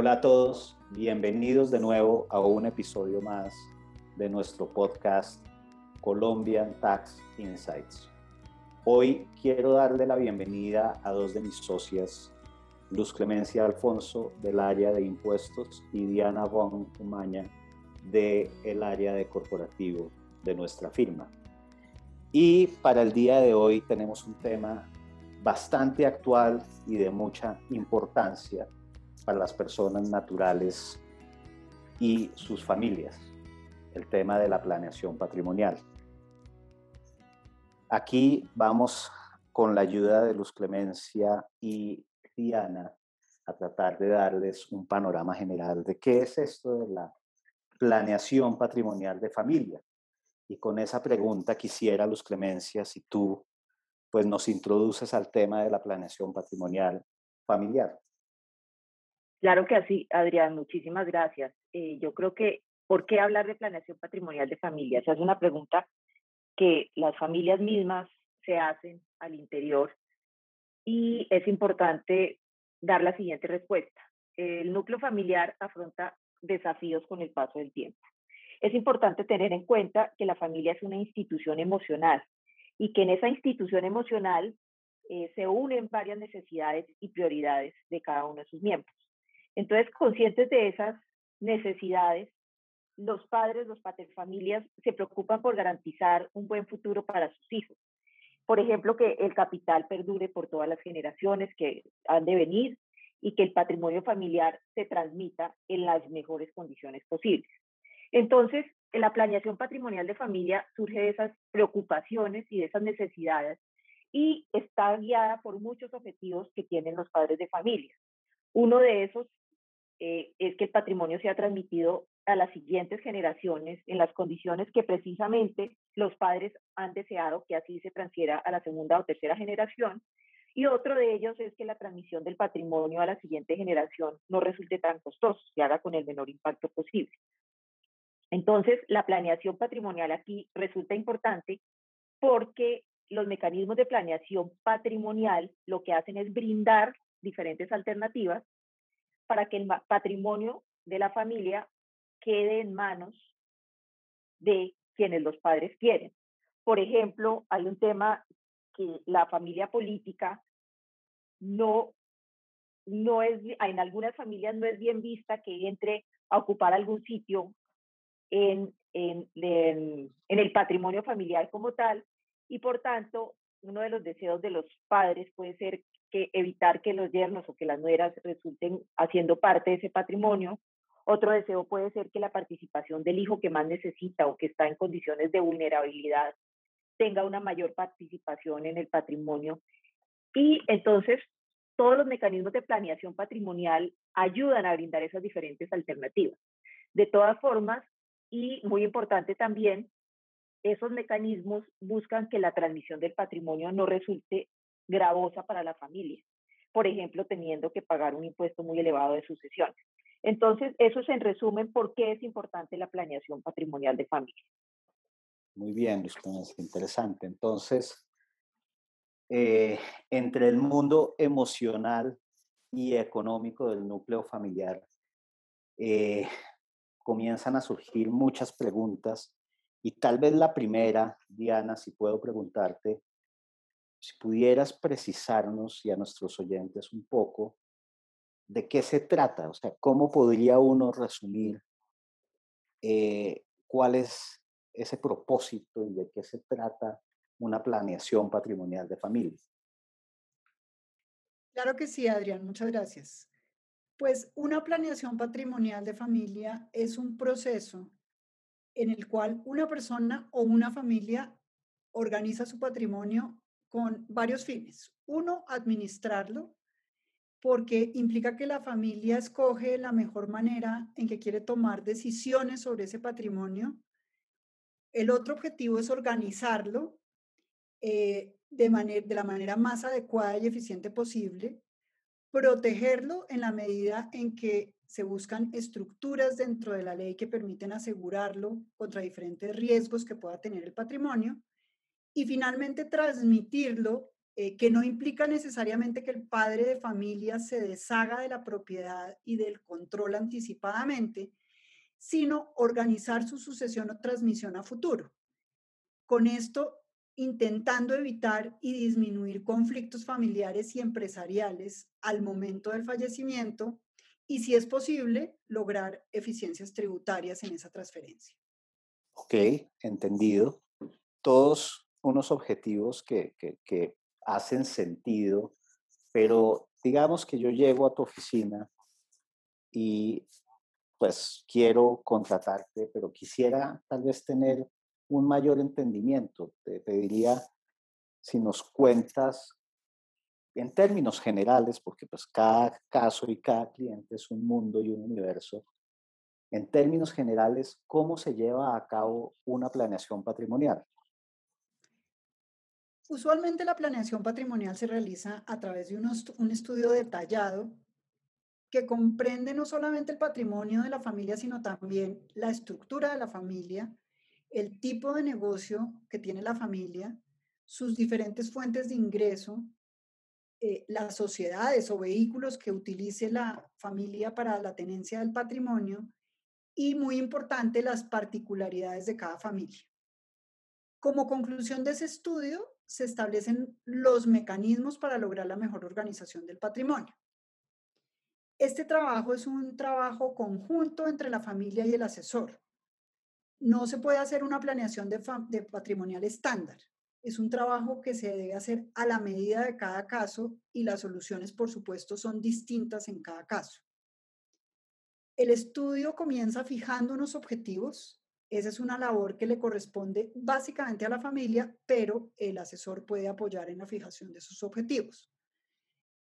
Hola a todos, bienvenidos de nuevo a un episodio más de nuestro podcast Colombian Tax Insights. Hoy quiero darle la bienvenida a dos de mis socias, Luz Clemencia Alfonso del área de impuestos y Diana Von Umaña del área de corporativo de nuestra firma. Y para el día de hoy tenemos un tema bastante actual y de mucha importancia para las personas naturales y sus familias, el tema de la planeación patrimonial. Aquí vamos con la ayuda de Luz Clemencia y Diana a tratar de darles un panorama general de qué es esto de la planeación patrimonial de familia. Y con esa pregunta quisiera, Luz Clemencia, si tú pues nos introduces al tema de la planeación patrimonial familiar. Claro que así, Adrián, muchísimas gracias. Eh, yo creo que, ¿por qué hablar de planeación patrimonial de familia? Esa es una pregunta que las familias mismas se hacen al interior y es importante dar la siguiente respuesta. El núcleo familiar afronta desafíos con el paso del tiempo. Es importante tener en cuenta que la familia es una institución emocional y que en esa institución emocional eh, se unen varias necesidades y prioridades de cada uno de sus miembros. Entonces, conscientes de esas necesidades, los padres, los familias se preocupan por garantizar un buen futuro para sus hijos. Por ejemplo, que el capital perdure por todas las generaciones que han de venir y que el patrimonio familiar se transmita en las mejores condiciones posibles. Entonces, la planeación patrimonial de familia surge de esas preocupaciones y de esas necesidades y está guiada por muchos objetivos que tienen los padres de familia. Uno de esos eh, es que el patrimonio sea transmitido a las siguientes generaciones en las condiciones que precisamente los padres han deseado que así se transfiera a la segunda o tercera generación. Y otro de ellos es que la transmisión del patrimonio a la siguiente generación no resulte tan costoso, se haga con el menor impacto posible. Entonces, la planeación patrimonial aquí resulta importante porque los mecanismos de planeación patrimonial lo que hacen es brindar diferentes alternativas para que el patrimonio de la familia quede en manos de quienes los padres quieren. Por ejemplo, hay un tema que la familia política no, no es, en algunas familias no es bien vista que entre a ocupar algún sitio en, en, el patrimonio familiar como tal y por tanto uno de los deseos de los padres puede ser que evitar que los yernos o que las nueras resulten haciendo parte de ese patrimonio. Otro deseo puede ser que la participación del hijo que más necesita o que está en condiciones de vulnerabilidad tenga una mayor participación en el patrimonio. Y entonces todos los mecanismos de planeación patrimonial ayudan a brindar esas diferentes alternativas. De todas formas, y muy importante también, esos mecanismos buscan que la transmisión del patrimonio no resulte gravosa para la familia, por ejemplo, teniendo que pagar un impuesto muy elevado de sucesiones. Entonces, eso es en resumen por qué es importante la planeación patrimonial de familia. Muy bien, es interesante. Entonces, eh, entre el mundo emocional y económico del núcleo familiar, eh, comienzan a surgir muchas preguntas y tal vez la primera, Diana, si puedo preguntarte, si pudieras precisarnos y a nuestros oyentes un poco de qué se trata, o sea, cómo podría uno resumir eh, cuál es ese propósito y de qué se trata una planeación patrimonial de familia. Claro que sí, Adrián, muchas gracias. Pues una planeación patrimonial de familia es un proceso en el cual una persona o una familia organiza su patrimonio con varios fines. Uno, administrarlo, porque implica que la familia escoge la mejor manera en que quiere tomar decisiones sobre ese patrimonio. El otro objetivo es organizarlo eh, de, de la manera más adecuada y eficiente posible protegerlo en la medida en que se buscan estructuras dentro de la ley que permiten asegurarlo contra diferentes riesgos que pueda tener el patrimonio y finalmente transmitirlo eh, que no implica necesariamente que el padre de familia se deshaga de la propiedad y del control anticipadamente, sino organizar su sucesión o transmisión a futuro. Con esto, intentando evitar y disminuir conflictos familiares y empresariales al momento del fallecimiento y, si es posible, lograr eficiencias tributarias en esa transferencia. Ok, entendido. Todos unos objetivos que, que hacen sentido, pero digamos que yo llego a tu oficina y pues quiero contratarte, pero quisiera tal vez tener un mayor entendimiento. Te pediría si nos cuentas en términos generales, porque pues cada caso y cada cliente es un mundo y un universo, en términos generales, ¿cómo se lleva a cabo una planeación patrimonial? Usualmente la planeación patrimonial se realiza a través de un estudio detallado que comprende no solamente el patrimonio de la familia, sino también la estructura de la familia, el tipo de negocio que tiene la familia, sus diferentes fuentes de ingreso, eh, las sociedades o vehículos que utilice la familia para la tenencia del patrimonio y, muy importante, las particularidades de cada familia. Como conclusión de ese estudio, se establecen los mecanismos para lograr la mejor organización del patrimonio. Este trabajo es un trabajo conjunto entre la familia y el asesor. No se puede hacer una planeación de, de patrimonial estándar. Es un trabajo que se debe hacer a la medida de cada caso y las soluciones, por supuesto, son distintas en cada caso. El estudio comienza fijando unos objetivos esa es una labor que le corresponde básicamente a la familia, pero el asesor puede apoyar en la fijación de sus objetivos.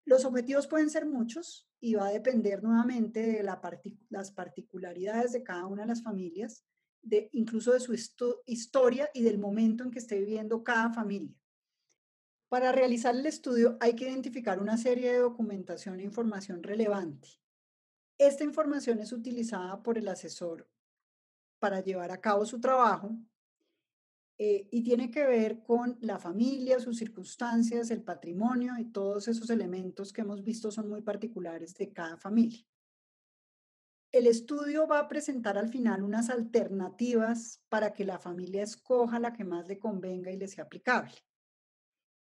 Los objetivos pueden ser muchos y va a depender nuevamente de las particularidades de cada una de las familias, de, incluso de su historia y del momento en que esté viviendo cada familia. Para realizar el estudio hay que identificar una serie de documentación e información relevante. Esta información es utilizada por el asesor para llevar a cabo su trabajo eh, y tiene que ver con la familia, sus circunstancias, el patrimonio y todos esos elementos que hemos visto son muy particulares de cada familia. El estudio va a presentar al final unas alternativas para que la familia escoja la que más le convenga y le sea aplicable.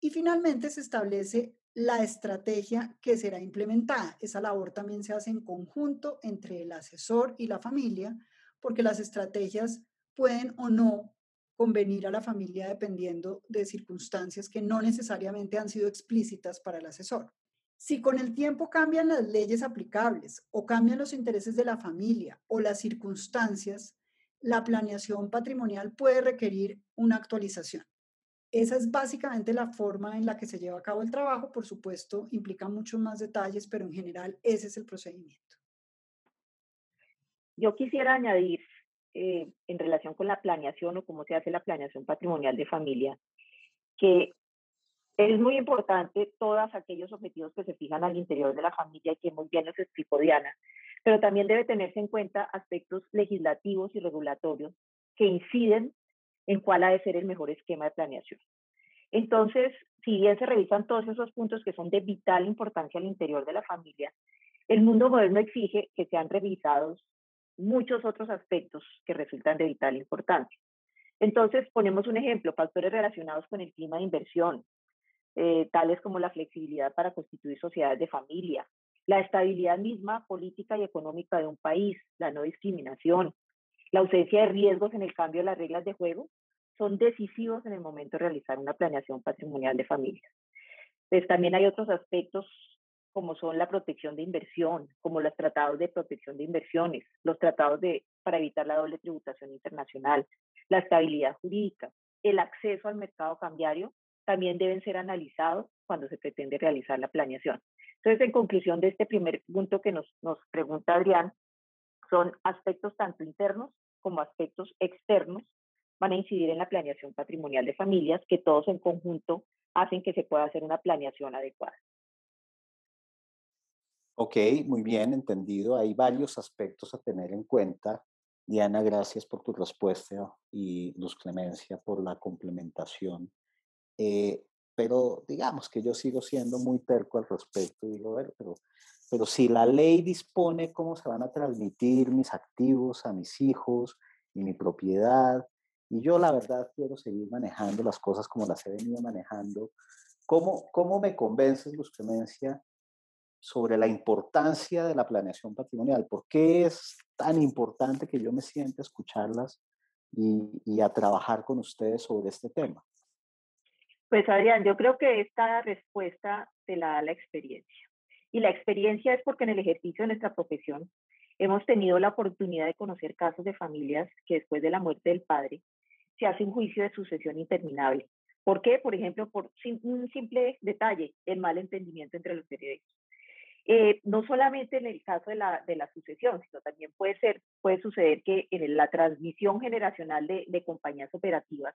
Y finalmente se establece la estrategia que será implementada. Esa labor también se hace en conjunto entre el asesor y la familia porque las estrategias pueden o no convenir a la familia dependiendo de circunstancias que no necesariamente han sido explícitas para el asesor. Si con el tiempo cambian las leyes aplicables o cambian los intereses de la familia o las circunstancias, la planeación patrimonial puede requerir una actualización. Esa es básicamente la forma en la que se lleva a cabo el trabajo. Por supuesto, implica muchos más detalles, pero en general ese es el procedimiento. Yo quisiera añadir, eh, en relación con la planeación o cómo se hace la planeación patrimonial de familia, que es muy importante todos aquellos objetivos que se fijan al interior de la familia y que muy bien nos explicó Diana, pero también debe tenerse en cuenta aspectos legislativos y regulatorios que inciden en cuál ha de ser el mejor esquema de planeación. Entonces, si bien se revisan todos esos puntos que son de vital importancia al interior de la familia, el mundo moderno exige que sean revisados muchos otros aspectos que resultan de vital importancia. Entonces, ponemos un ejemplo, factores relacionados con el clima de inversión, eh, tales como la flexibilidad para constituir sociedades de familia, la estabilidad misma política y económica de un país, la no discriminación, la ausencia de riesgos en el cambio de las reglas de juego, son decisivos en el momento de realizar una planeación patrimonial de familia. Pues también hay otros aspectos como son la protección de inversión, como los tratados de protección de inversiones, los tratados de, para evitar la doble tributación internacional, la estabilidad jurídica, el acceso al mercado cambiario, también deben ser analizados cuando se pretende realizar la planeación. Entonces, en conclusión de este primer punto que nos, nos pregunta Adrián, son aspectos tanto internos como aspectos externos van a incidir en la planeación patrimonial de familias que todos en conjunto hacen que se pueda hacer una planeación adecuada. Ok, muy bien, entendido. Hay varios aspectos a tener en cuenta. Diana, gracias por tu respuesta y Luz Clemencia por la complementación. Eh, pero digamos que yo sigo siendo muy terco al respecto. Digo, pero, pero si la ley dispone cómo se van a transmitir mis activos a mis hijos y mi propiedad, y yo la verdad quiero seguir manejando las cosas como las he venido manejando, ¿cómo, cómo me convences, Luz Clemencia, sobre la importancia de la planeación patrimonial? ¿Por qué es tan importante que yo me siente a escucharlas y, y a trabajar con ustedes sobre este tema? Pues Adrián, yo creo que esta respuesta te la da la experiencia. Y la experiencia es porque en el ejercicio de nuestra profesión hemos tenido la oportunidad de conocer casos de familias que después de la muerte del padre se hace un juicio de sucesión interminable. ¿Por qué? Por ejemplo, por un simple detalle, el mal entendimiento entre los herederos. Eh, no solamente en el caso de la, de la, sucesión, sino también puede, ser, puede suceder que en la transmisión generacional de, de compañías operativas,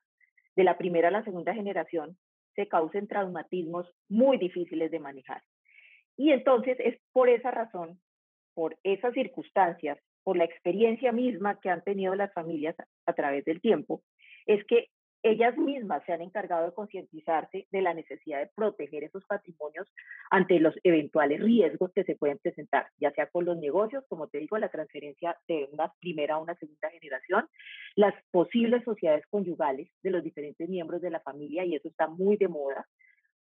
de la primera a la segunda generación, se causen traumatismos muy difíciles de manejar. Y entonces es por esa razón, por esas circunstancias, por la experiencia misma que han tenido las familias a través del tiempo, es que ellas mismas se han encargado de concientizarse de la necesidad de proteger esos patrimonios ante los eventuales riesgos que se pueden presentar, ya sea con los negocios, como te digo, la transferencia de una primera a una segunda generación, las posibles sociedades conyugales de los diferentes miembros de la familia, y eso está muy de moda,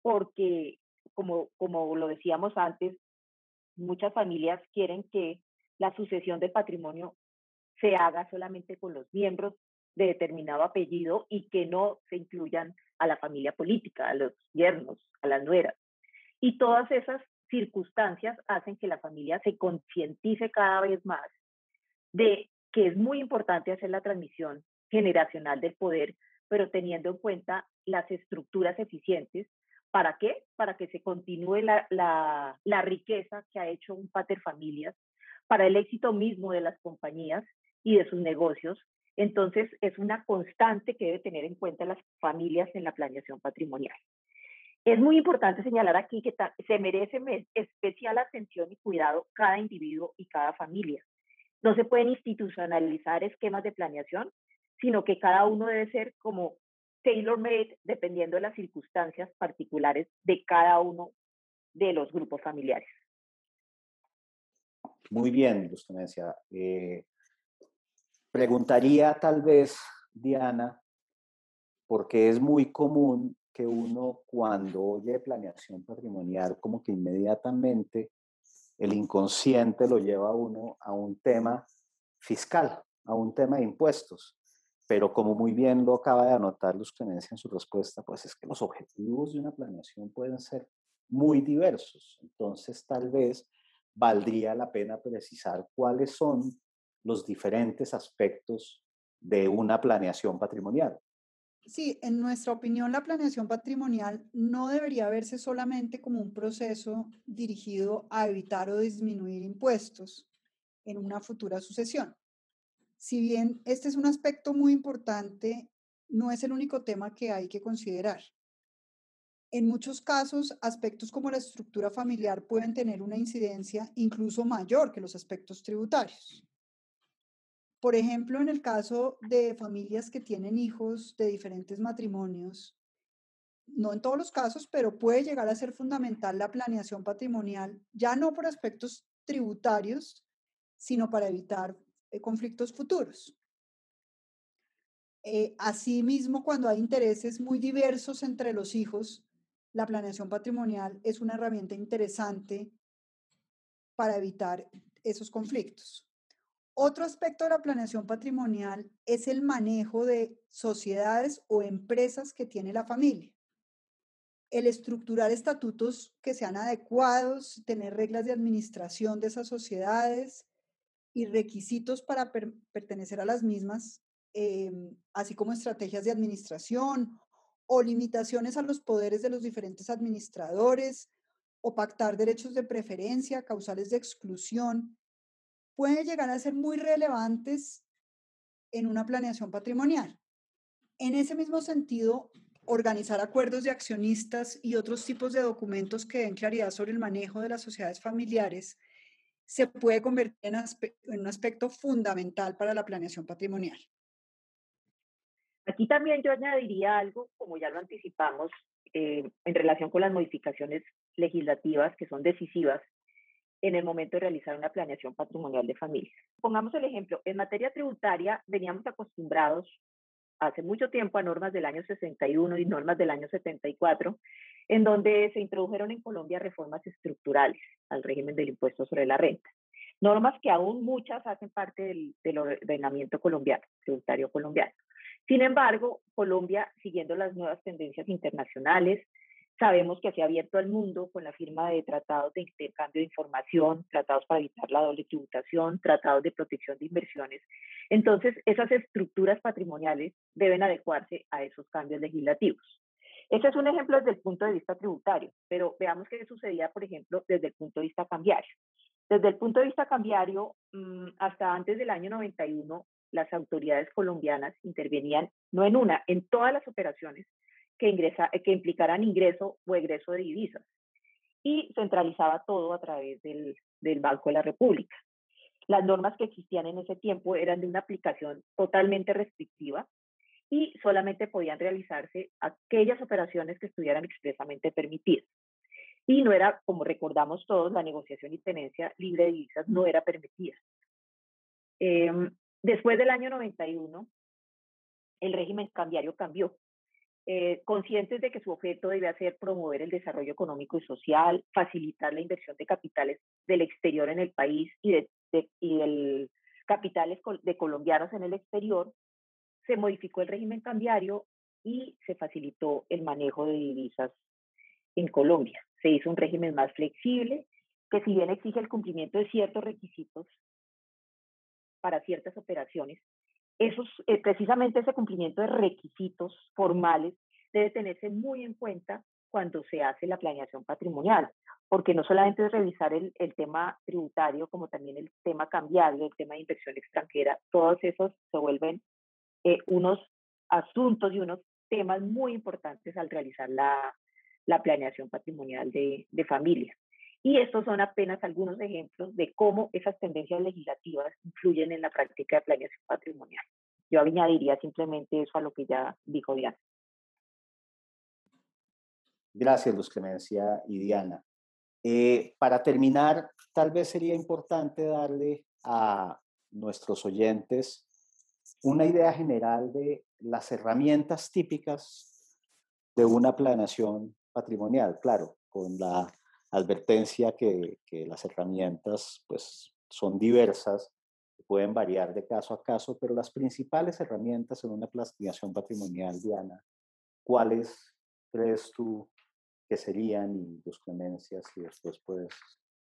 porque, como, como lo decíamos antes, muchas familias quieren que la sucesión del patrimonio se haga solamente con los miembros de determinado apellido y que no se incluyan a la familia política, a los yernos, a las nueras. Y todas esas circunstancias hacen que la familia se concientice cada vez más de que es muy importante hacer la transmisión generacional del poder, pero teniendo en cuenta las estructuras eficientes. ¿Para qué? Para que se continúe la, la, la riqueza que ha hecho un pater familias, para el éxito mismo de las compañías y de sus negocios entonces, es una constante que debe tener en cuenta las familias en la planeación patrimonial. Es muy importante señalar aquí que se merece especial atención y cuidado cada individuo y cada familia. No se pueden institucionalizar esquemas de planeación, sino que cada uno debe ser como tailor-made dependiendo de las circunstancias particulares de cada uno de los grupos familiares. Muy bien, Luz eh, Preguntaría tal vez, Diana, porque es muy común que uno cuando oye planeación patrimonial, como que inmediatamente el inconsciente lo lleva a uno a un tema fiscal, a un tema de impuestos. Pero como muy bien lo acaba de anotar Luz Clemencia en su respuesta, pues es que los objetivos de una planeación pueden ser muy diversos. Entonces, tal vez valdría la pena precisar cuáles son los diferentes aspectos de una planeación patrimonial. Sí, en nuestra opinión, la planeación patrimonial no debería verse solamente como un proceso dirigido a evitar o disminuir impuestos en una futura sucesión. Si bien este es un aspecto muy importante, no es el único tema que hay que considerar. En muchos casos, aspectos como la estructura familiar pueden tener una incidencia incluso mayor que los aspectos tributarios. Por ejemplo, en el caso de familias que tienen hijos de diferentes matrimonios, no en todos los casos, pero puede llegar a ser fundamental la planeación patrimonial, ya no por aspectos tributarios, sino para evitar eh, conflictos futuros. Eh, asimismo, cuando hay intereses muy diversos entre los hijos, la planeación patrimonial es una herramienta interesante para evitar esos conflictos. Otro aspecto de la planeación patrimonial es el manejo de sociedades o empresas que tiene la familia. El estructurar estatutos que sean adecuados, tener reglas de administración de esas sociedades y requisitos para pertenecer a las mismas, em, así como estrategias de administración o limitaciones a los poderes de los diferentes administradores o pactar derechos de preferencia, causales de exclusión pueden llegar a ser muy relevantes en una planeación patrimonial. En ese mismo sentido, organizar acuerdos de accionistas y otros tipos de documentos que den claridad sobre el manejo de las sociedades familiares se puede convertir en, un aspecto fundamental para la planeación patrimonial. Aquí también yo añadiría algo, como ya lo anticipamos, eh, en relación con las modificaciones legislativas que son decisivas en el momento de realizar una planeación patrimonial de familias. Pongamos el ejemplo, en materia tributaria veníamos acostumbrados hace mucho tiempo a normas del año 61 y normas del año 74, en donde se introdujeron en Colombia reformas estructurales al régimen del impuesto sobre la renta. Normas que aún muchas hacen parte del, del ordenamiento colombiano, tributario colombiano. Sin embargo, Colombia, siguiendo las nuevas tendencias internacionales, sabemos que se ha abierto al mundo con la firma de tratados de intercambio de información, tratados para evitar la doble tributación, tratados de protección de inversiones. Entonces, esas estructuras patrimoniales deben adecuarse a esos cambios legislativos. Ese es un ejemplo desde el punto de vista tributario, pero veamos qué sucedía, por ejemplo, desde el punto de vista cambiario. Desde el punto de vista cambiario, mm, hasta antes del año 91, las autoridades colombianas intervenían no en una, en todas las operaciones que, ingresa, que implicaran ingreso o egreso de divisas y centralizaba todo a través del, del Banco de la República. Las normas que existían en ese tiempo eran de una aplicación totalmente restrictiva y solamente podían realizarse aquellas operaciones que estuvieran expresamente permitidas. Y no era, como recordamos todos, la negociación y tenencia libre de divisas no era permitida. Eh, después del año 91, el régimen cambiario cambió. Eh, conscientes de que su objeto debe ser promover el desarrollo económico y social, facilitar la inversión de capitales del exterior en el país y de, y del capitales de colombianos en el exterior, se modificó el régimen cambiario y se facilitó el manejo de divisas en Colombia. Se hizo un régimen más flexible que si bien exige el cumplimiento de ciertos requisitos para ciertas operaciones, esos, eh, precisamente ese cumplimiento de requisitos formales debe tenerse muy en cuenta cuando se hace la planeación patrimonial, porque no solamente es revisar el, tema tributario, como también el tema cambiario, el tema de inversión extranjera, todos esos se vuelven eh, unos asuntos y unos temas muy importantes al realizar la, la planeación patrimonial de, de familia. Y estos son apenas algunos ejemplos de cómo esas tendencias legislativas influyen en la práctica de planeación patrimonial. Yo añadiría simplemente eso a lo que ya dijo Diana. Gracias, Luz Clemencia y Diana. Eh, para terminar, tal vez sería importante darle a nuestros oyentes una idea general de las herramientas típicas de una planeación patrimonial, claro, con la advertencia que, las herramientas pues, son diversas, pueden variar de caso a caso, pero las principales herramientas en una planeación patrimonial, Diana, ¿cuáles crees tú que serían y tus clemencias? Y después puedes,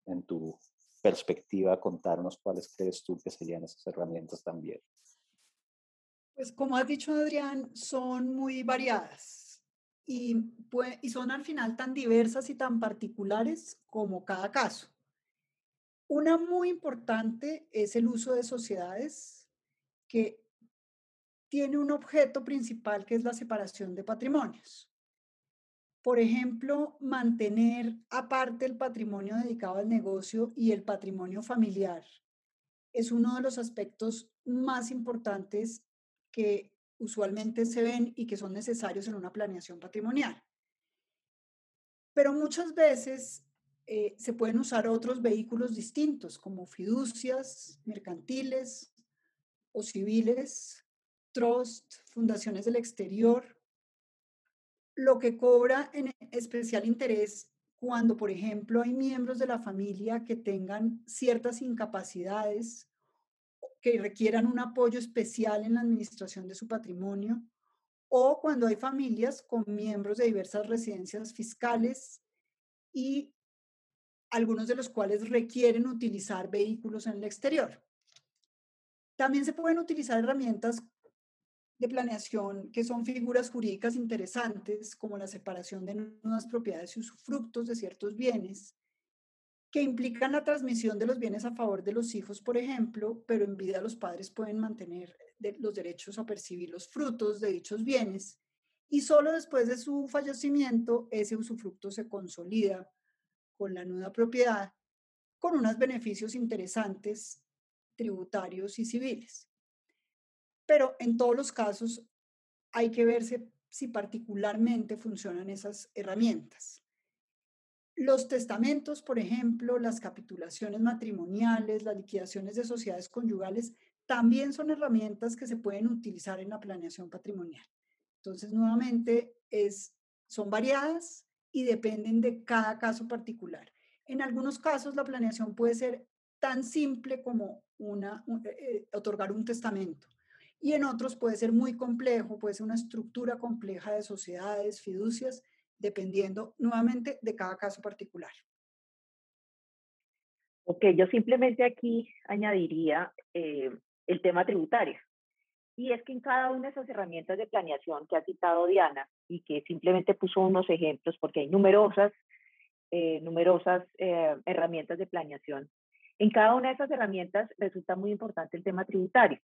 en tu perspectiva, contarnos cuáles crees tú que serían esas herramientas también. Pues como has dicho, Adrián, son muy variadas y, son al final tan diversas y tan particulares como cada caso. Una muy importante es el uso de sociedades que tiene un objeto principal que es la separación de patrimonios. Por ejemplo, mantener aparte el patrimonio dedicado al negocio y el patrimonio familiar es uno de los aspectos más importantes que usualmente se ven y que son necesarios en una planeación patrimonial. Pero muchas veces eh, se pueden usar otros vehículos distintos, como fiducias, mercantiles o civiles, trust, fundaciones del exterior, lo que cobra en especial interés cuando, por ejemplo, hay miembros de la familia que tengan ciertas incapacidades que requieran un apoyo especial en la administración de su patrimonio, o cuando hay familias con miembros de diversas residencias fiscales y algunos de los cuales requieren utilizar vehículos en el exterior. También se pueden utilizar herramientas de planeación que son figuras jurídicas interesantes, como la separación de nuevas propiedades y usufructos de ciertos bienes, que implican la transmisión de los bienes a favor de los hijos, por ejemplo, pero en vida los padres pueden mantener los derechos a percibir los frutos de dichos bienes y solo después de su fallecimiento ese usufructo se consolida con la nueva propiedad con unos beneficios interesantes tributarios y civiles. Pero en todos los casos hay que verse si particularmente funcionan esas herramientas. Los testamentos, por ejemplo, las capitulaciones matrimoniales, las liquidaciones de sociedades conyugales, también son herramientas que se pueden utilizar en la planeación patrimonial. Entonces, nuevamente, es, son variadas y dependen de cada caso particular. En algunos casos, la planeación puede ser tan simple como una, eh, otorgar un testamento. Y en otros puede ser muy complejo, puede ser una estructura compleja de sociedades, fiducias, dependiendo nuevamente de cada caso particular. Ok, yo simplemente aquí añadiría eh, el tema tributario. Y es que en cada una de esas herramientas de planeación que ha citado Diana y que simplemente puso unos ejemplos, porque hay numerosas, eh, numerosas eh, herramientas de planeación, en cada una de esas herramientas resulta muy importante el tema tributario.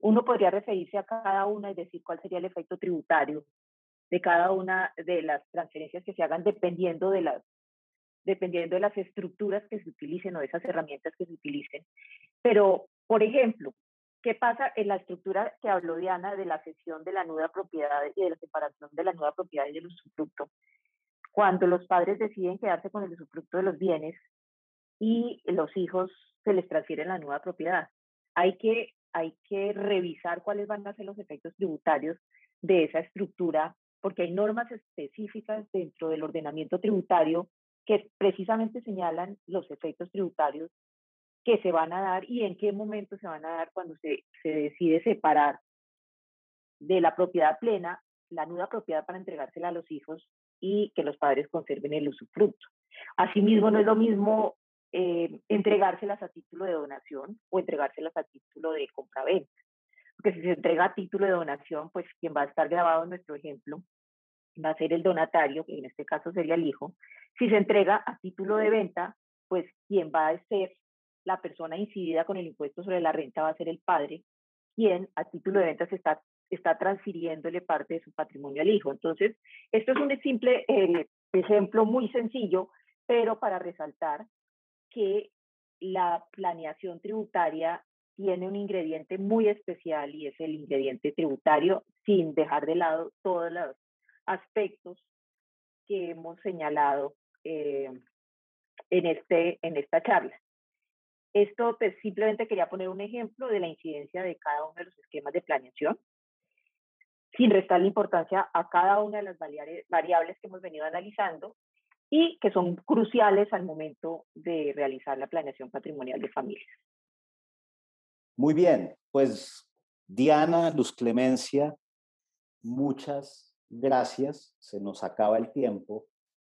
Uno podría referirse a cada una y decir cuál sería el efecto tributario de cada una de las transferencias que se hagan dependiendo de las dependiendo de las estructuras que se utilicen o de esas herramientas que se utilicen. Pero, por ejemplo, ¿qué pasa en la estructura que habló Diana de la cesión de la nuda propiedad y de la separación de la nuda propiedad y del usufructo? Cuando los padres deciden quedarse con el usufructo de los bienes y los hijos se les transfieren la nueva propiedad. Hay que, hay que revisar cuáles van a ser los efectos tributarios de esa estructura porque hay normas específicas dentro del ordenamiento tributario que precisamente señalan los efectos tributarios que se van a dar y en qué momento se van a dar cuando se, se decide separar de la propiedad plena la nuda propiedad para entregársela a los hijos y que los padres conserven el usufructo. Asimismo, no es lo mismo eh, entregárselas a título de donación o entregárselas a título de compraventa porque si se entrega a título de donación, pues quien va a estar grabado en nuestro ejemplo va a ser el donatario, que en este caso sería el hijo. Si se entrega a título de venta, pues quien va a ser la persona incidida con el impuesto sobre la renta va a ser el padre, quien a título de venta se está, está transfiriéndole parte de su patrimonio al hijo. Entonces, esto es un simple eh, ejemplo muy sencillo, pero para resaltar que la planeación tributaria tiene un ingrediente muy especial y es el ingrediente tributario, sin dejar de lado todos los aspectos que hemos señalado eh, en, este, en esta charla. Esto pues, simplemente quería poner un ejemplo de la incidencia de cada uno de los esquemas de planeación, sin restar la importancia a cada una de las variables que hemos venido analizando y que son cruciales al momento de realizar la planeación patrimonial de familias. Muy bien, pues Diana, Luz Clemencia, muchas gracias. Se nos acaba el tiempo.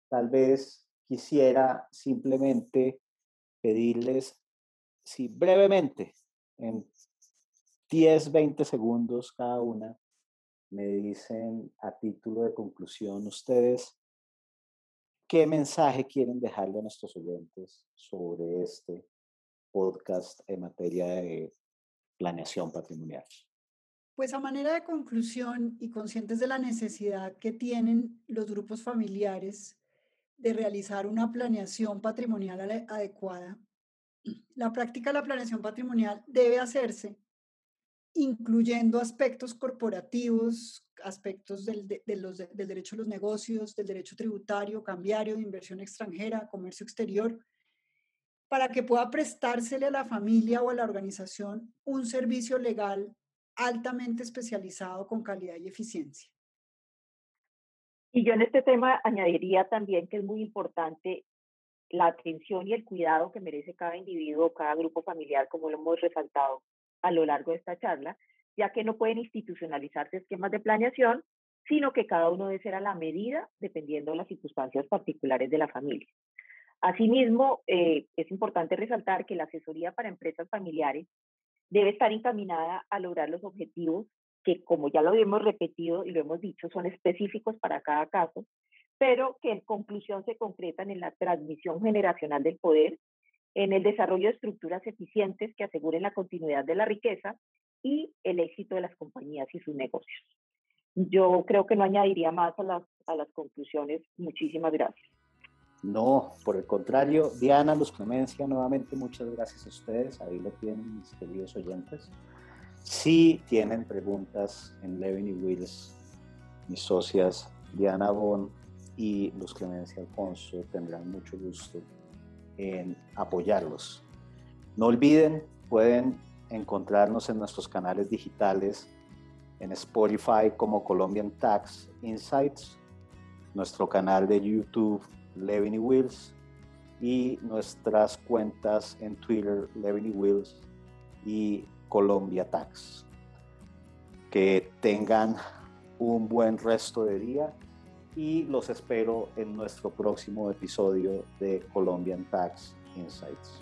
Tal vez quisiera simplemente pedirles, si brevemente, en 10, 20 segundos cada una, me dicen a título de conclusión ustedes qué mensaje quieren dejarle a nuestros oyentes sobre este podcast en materia de planeación patrimonial? Pues a manera de conclusión y conscientes de la necesidad que tienen los grupos familiares de realizar una planeación patrimonial adecuada, la práctica de la planeación patrimonial debe hacerse incluyendo aspectos corporativos, aspectos del, del derecho a los negocios, del derecho tributario, cambiario, de inversión extranjera, comercio exterior, para que pueda prestársele a la familia o a la organización un servicio legal altamente especializado con calidad y eficiencia. Y yo en este tema añadiría también que es muy importante la atención y el cuidado que merece cada individuo, cada grupo familiar, como lo hemos resaltado a lo largo de esta charla, ya que no pueden institucionalizarse esquemas de planeación, sino que cada uno debe ser a la medida dependiendo de las circunstancias particulares de la familia. Asimismo, eh, es importante resaltar que la asesoría para empresas familiares debe estar encaminada a lograr los objetivos que, como ya lo hemos repetido y lo hemos dicho, son específicos para cada caso, pero que en conclusión se concretan en la transmisión generacional del poder, en el desarrollo de estructuras eficientes que aseguren la continuidad de la riqueza y el éxito de las compañías y sus negocios. Yo creo que no añadiría más a las, a las conclusiones. Muchísimas gracias. No, por el contrario, Diana, Luz Clemencia, nuevamente muchas gracias a ustedes. Ahí lo tienen, mis queridos oyentes. Si tienen preguntas en Levin y Wills, mis socias Diana Bon y Luz Clemencia Alfonso tendrán mucho gusto en apoyarlos. No olviden, pueden encontrarnos en nuestros canales digitales en Spotify como Colombian Tax Insights, nuestro canal de YouTube Levin Wills y nuestras cuentas en Twitter Levin Wills y Colombia Tax. Que tengan un buen resto de día y los espero en nuestro próximo episodio de Colombian Tax Insights.